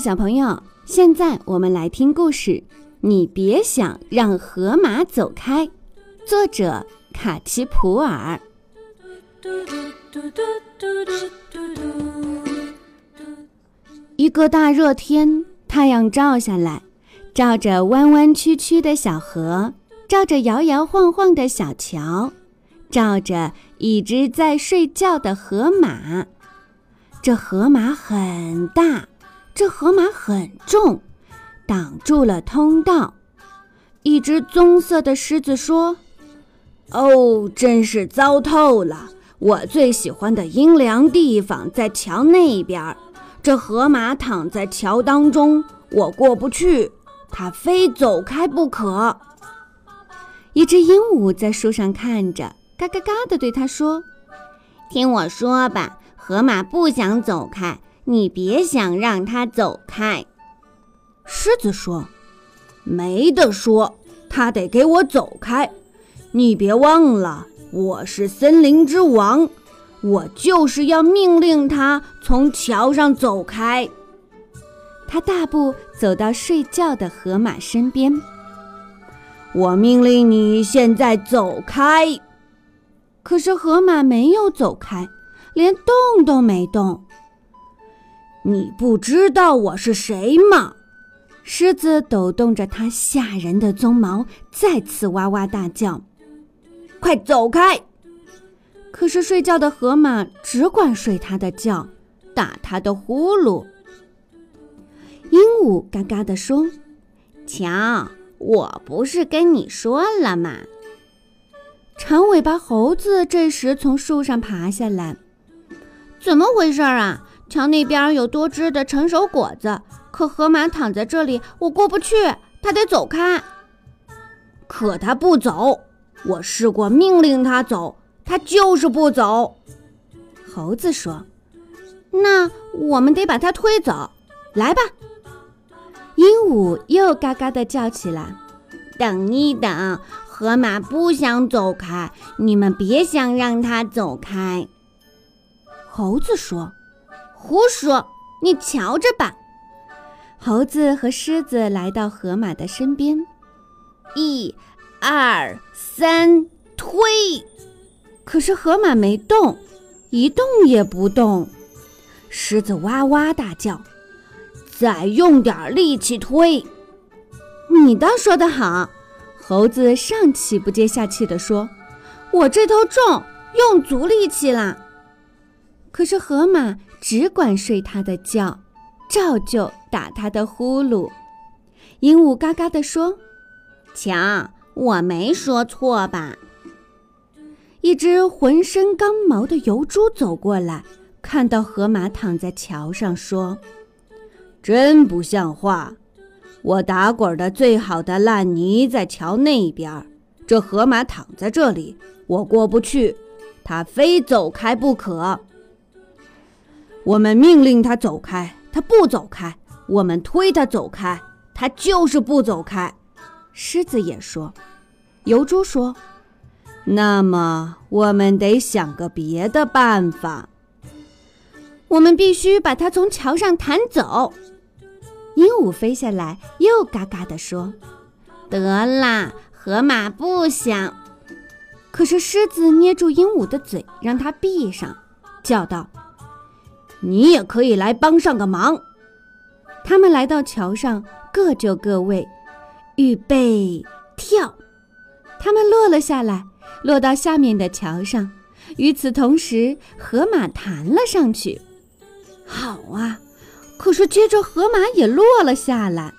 小朋友，现在我们来听故事。你别想让河马走开，作者卡奇普尔。一个大热天，太阳照下来，照着弯弯曲曲的小河，照着摇摇晃晃的小桥，照着一只在睡觉的河马。这河马很大，这河马很重。挡住了通道。一只棕色的狮子说：“哦，真是糟透了！我最喜欢的阴凉地方在桥那边儿，这河马躺在桥当中，我过不去，它非走开不可。”一只鹦鹉在树上看着，嘎嘎嘎地对他说：“听我说吧，河马不想走开，你别想让他走开。”狮子说：“没得说，他得给我走开。你别忘了，我是森林之王，我就是要命令他从桥上走开。”他大步走到睡觉的河马身边。我命令你现在走开。可是河马没有走开，连动都没动。你不知道我是谁吗？狮子抖动着它吓人的鬃毛，再次哇哇大叫：“快走开！”可是睡觉的河马只管睡它的觉，打它的呼噜。鹦鹉嘎嘎地说：“瞧，我不是跟你说了吗？”长尾巴猴子这时从树上爬下来：“怎么回事啊？瞧那边有多汁的成熟果子。”可河马躺在这里，我过不去，它得走开。可它不走，我试过命令它走，它就是不走。猴子说：“那我们得把它推走，来吧。”鹦鹉又嘎嘎地叫起来：“等一等，河马不想走开，你们别想让它走开。”猴子说：“胡说，你瞧着吧。”猴子和狮子来到河马的身边，一、二、三，推！可是河马没动，一动也不动。狮子哇哇大叫：“再用点力气推！”你倒说得好，猴子上气不接下气地说：“我这头重，用足力气了。”可是河马只管睡他的觉。照旧打他的呼噜，鹦鹉嘎嘎地说：“瞧，我没说错吧？”一只浑身刚毛的油猪走过来，看到河马躺在桥上，说：“真不像话！我打滚的最好的烂泥在桥那边，这河马躺在这里，我过不去，他非走开不可。我们命令他走开。”他不走开，我们推他走开，他就是不走开。狮子也说，油猪说：“那么我们得想个别的办法。我们必须把他从桥上弹走。”鹦鹉飞下来，又嘎嘎地说：“得啦，河马不想。”可是狮子捏住鹦鹉的嘴，让它闭上，叫道。你也可以来帮上个忙。他们来到桥上，各就各位，预备跳。他们落了下来，落到下面的桥上。与此同时，河马弹了上去。好啊！可是接着河马也落了下来。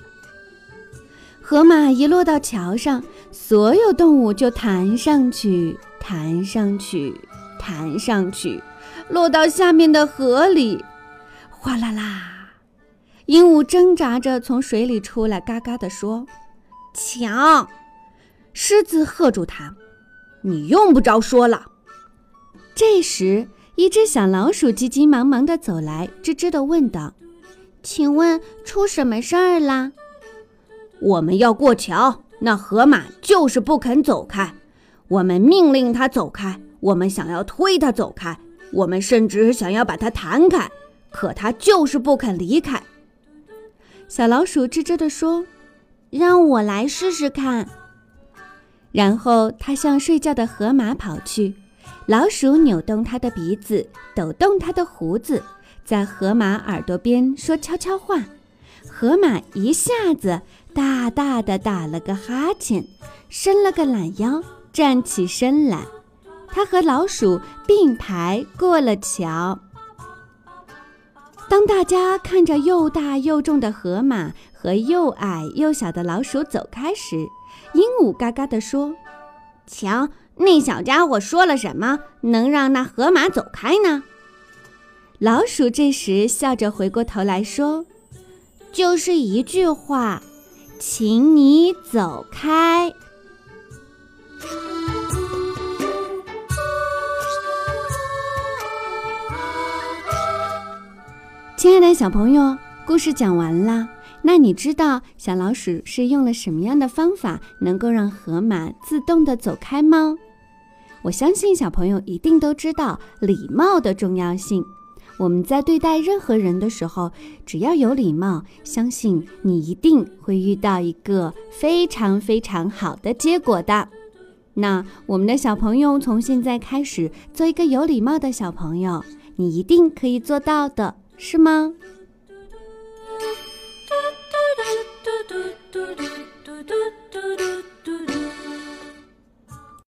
河马一落到桥上，所有动物就弹上去，弹上去，弹上去。落到下面的河里，哗啦啦！鹦鹉挣扎着从水里出来，嘎嘎地说：“瞧！”狮子喝住它：“你用不着说了。”这时，一只小老鼠急急忙忙地走来，吱吱地问道：“请问出什么事儿啦？”“我们要过桥，那河马就是不肯走开。我们命令它走开，我们想要推它走开。”我们甚至想要把它弹开，可它就是不肯离开。小老鼠吱吱地说：“让我来试试看。”然后它向睡觉的河马跑去。老鼠扭动它的鼻子，抖动它的胡子，在河马耳朵边说悄悄话。河马一下子大大的打了个哈欠，伸了个懒腰，站起身来。它和老鼠并排过了桥。当大家看着又大又重的河马和又矮又小的老鼠走开时，鹦鹉嘎嘎地说：“瞧，那小家伙说了什么，能让那河马走开呢？”老鼠这时笑着回过头来说：“就是一句话，请你走开。”亲爱的小朋友，故事讲完啦。那你知道小老鼠是用了什么样的方法能够让河马自动的走开吗？我相信小朋友一定都知道礼貌的重要性。我们在对待任何人的时候，只要有礼貌，相信你一定会遇到一个非常非常好的结果的。那我们的小朋友从现在开始做一个有礼貌的小朋友，你一定可以做到的。是吗？